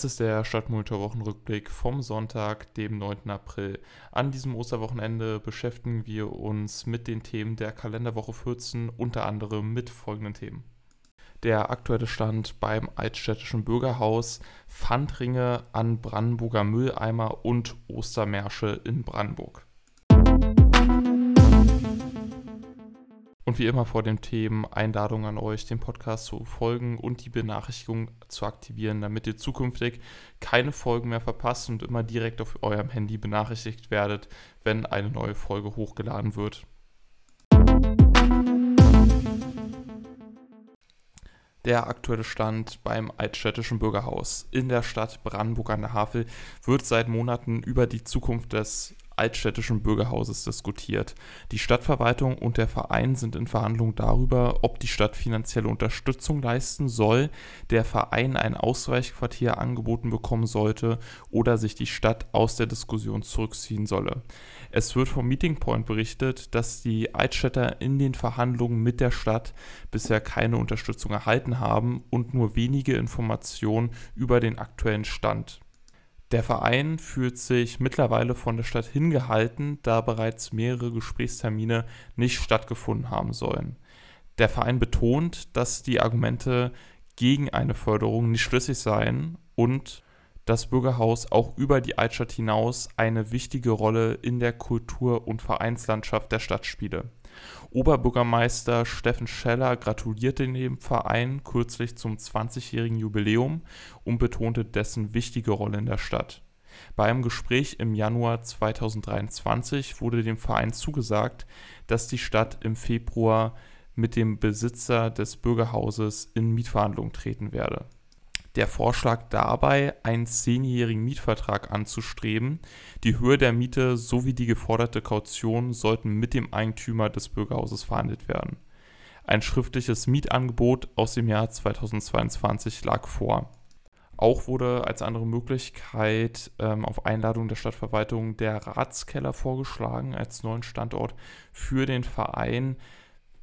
Es ist der Stadtmonitor Wochenrückblick vom Sonntag, dem 9. April. An diesem Osterwochenende beschäftigen wir uns mit den Themen der Kalenderwoche 14, unter anderem mit folgenden Themen. Der aktuelle Stand beim Altstädtischen Bürgerhaus, Pfandringe an Brandenburger Mülleimer und Ostermärsche in Brandenburg. Und wie immer vor den Themen Einladung an euch, den Podcast zu folgen und die Benachrichtigung zu aktivieren, damit ihr zukünftig keine Folgen mehr verpasst und immer direkt auf eurem Handy benachrichtigt werdet, wenn eine neue Folge hochgeladen wird. Der aktuelle Stand beim Altstädtischen Bürgerhaus in der Stadt Brandenburg an der Havel wird seit Monaten über die Zukunft des altstädtischen Bürgerhauses diskutiert. Die Stadtverwaltung und der Verein sind in Verhandlungen darüber, ob die Stadt finanzielle Unterstützung leisten soll, der Verein ein Ausweichquartier angeboten bekommen sollte oder sich die Stadt aus der Diskussion zurückziehen solle. Es wird vom Meeting Point berichtet, dass die Altstädter in den Verhandlungen mit der Stadt bisher keine Unterstützung erhalten haben und nur wenige Informationen über den aktuellen Stand. Der Verein fühlt sich mittlerweile von der Stadt hingehalten, da bereits mehrere Gesprächstermine nicht stattgefunden haben sollen. Der Verein betont, dass die Argumente gegen eine Förderung nicht schlüssig seien und das Bürgerhaus auch über die Altstadt hinaus eine wichtige Rolle in der Kultur- und Vereinslandschaft der Stadt spiele. Oberbürgermeister Steffen Scheller gratulierte dem Verein kürzlich zum 20-jährigen Jubiläum und betonte dessen wichtige Rolle in der Stadt. Bei einem Gespräch im Januar 2023 wurde dem Verein zugesagt, dass die Stadt im Februar mit dem Besitzer des Bürgerhauses in Mietverhandlungen treten werde der Vorschlag dabei, einen zehnjährigen Mietvertrag anzustreben. Die Höhe der Miete sowie die geforderte Kaution sollten mit dem Eigentümer des Bürgerhauses verhandelt werden. Ein schriftliches Mietangebot aus dem Jahr 2022 lag vor. Auch wurde als andere Möglichkeit ähm, auf Einladung der Stadtverwaltung der Ratskeller vorgeschlagen als neuen Standort für den Verein.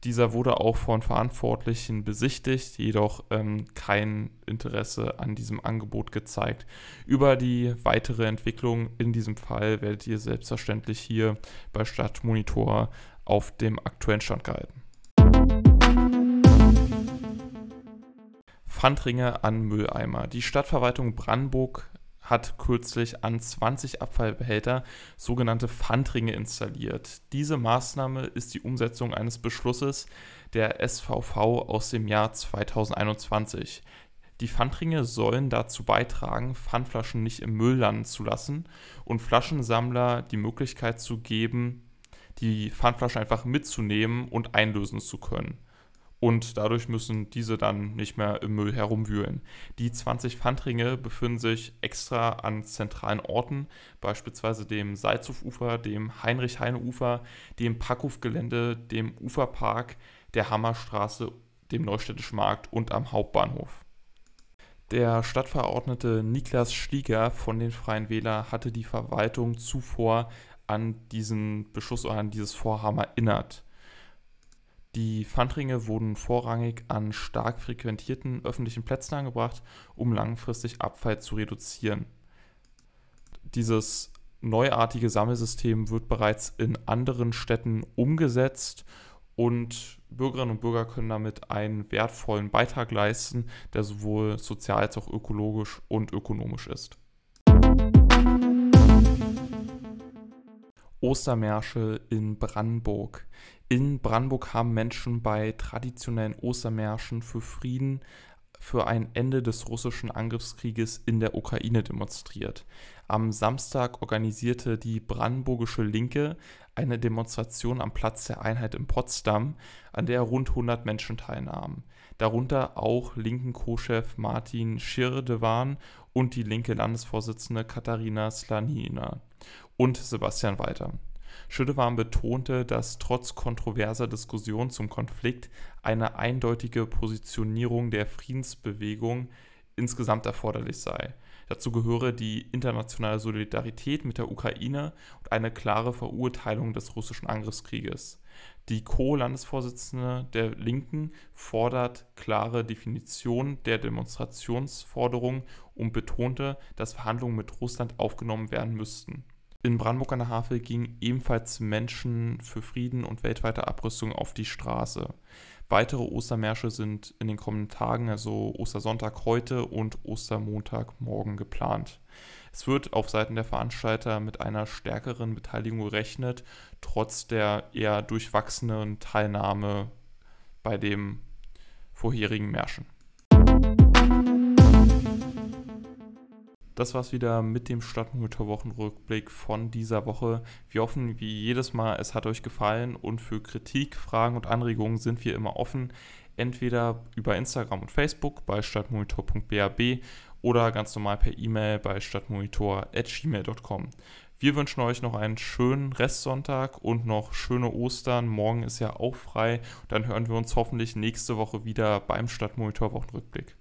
Dieser wurde auch von Verantwortlichen besichtigt, jedoch ähm, kein Interesse an diesem Angebot gezeigt. Über die weitere Entwicklung in diesem Fall werdet ihr selbstverständlich hier bei Stadtmonitor auf dem aktuellen Stand gehalten. Pfandringe an Mülleimer. Die Stadtverwaltung Brandenburg hat kürzlich an 20 Abfallbehälter sogenannte Pfandringe installiert. Diese Maßnahme ist die Umsetzung eines Beschlusses der SVV aus dem Jahr 2021. Die Pfandringe sollen dazu beitragen, Pfandflaschen nicht im Müll landen zu lassen und Flaschensammler die Möglichkeit zu geben, die Pfandflasche einfach mitzunehmen und einlösen zu können und dadurch müssen diese dann nicht mehr im Müll herumwühlen. Die 20 Pfandringe befinden sich extra an zentralen Orten, beispielsweise dem Salzhofufer, dem Heinrich-Heine-Ufer, dem Packhofgelände, dem Uferpark, der Hammerstraße, dem Neustädtischen Markt und am Hauptbahnhof. Der Stadtverordnete Niklas Schlieger von den Freien Wähler hatte die Verwaltung zuvor an diesen Beschluss oder an dieses Vorhaben erinnert. Die Pfandringe wurden vorrangig an stark frequentierten öffentlichen Plätzen angebracht, um langfristig Abfall zu reduzieren. Dieses neuartige Sammelsystem wird bereits in anderen Städten umgesetzt und Bürgerinnen und Bürger können damit einen wertvollen Beitrag leisten, der sowohl sozial als auch ökologisch und ökonomisch ist. Ostermärsche in Brandenburg. In Brandenburg haben Menschen bei traditionellen Ostermärschen für Frieden, für ein Ende des russischen Angriffskrieges in der Ukraine demonstriert. Am Samstag organisierte die Brandenburgische Linke eine Demonstration am Platz der Einheit in Potsdam, an der rund 100 Menschen teilnahmen. Darunter auch linken Co-Chef Martin Schirdewan und die linke Landesvorsitzende Katharina Slanina und Sebastian Walter. Schüttewarm betonte, dass trotz kontroverser Diskussionen zum Konflikt eine eindeutige Positionierung der Friedensbewegung insgesamt erforderlich sei. Dazu gehöre die internationale Solidarität mit der Ukraine und eine klare Verurteilung des russischen Angriffskrieges. Die Co-Landesvorsitzende der Linken fordert klare Definition der Demonstrationsforderung und betonte, dass Verhandlungen mit Russland aufgenommen werden müssten. In Brandenburg an der Havel gingen ebenfalls Menschen für Frieden und weltweite Abrüstung auf die Straße. Weitere Ostermärsche sind in den kommenden Tagen, also Ostersonntag heute und Ostermontag morgen geplant. Es wird auf Seiten der Veranstalter mit einer stärkeren Beteiligung gerechnet, trotz der eher durchwachsenen Teilnahme bei dem vorherigen Märschen. Das war's wieder mit dem Stadtmonitor Wochenrückblick von dieser Woche. Wir hoffen, wie jedes Mal, es hat euch gefallen und für Kritik, Fragen und Anregungen sind wir immer offen. Entweder über Instagram und Facebook bei stadtmonitor.bab oder ganz normal per E-Mail bei stadtmonitor.gmail.com. Wir wünschen euch noch einen schönen Restsonntag und noch schöne Ostern. Morgen ist ja auch frei. Dann hören wir uns hoffentlich nächste Woche wieder beim Stadtmonitor Wochenrückblick.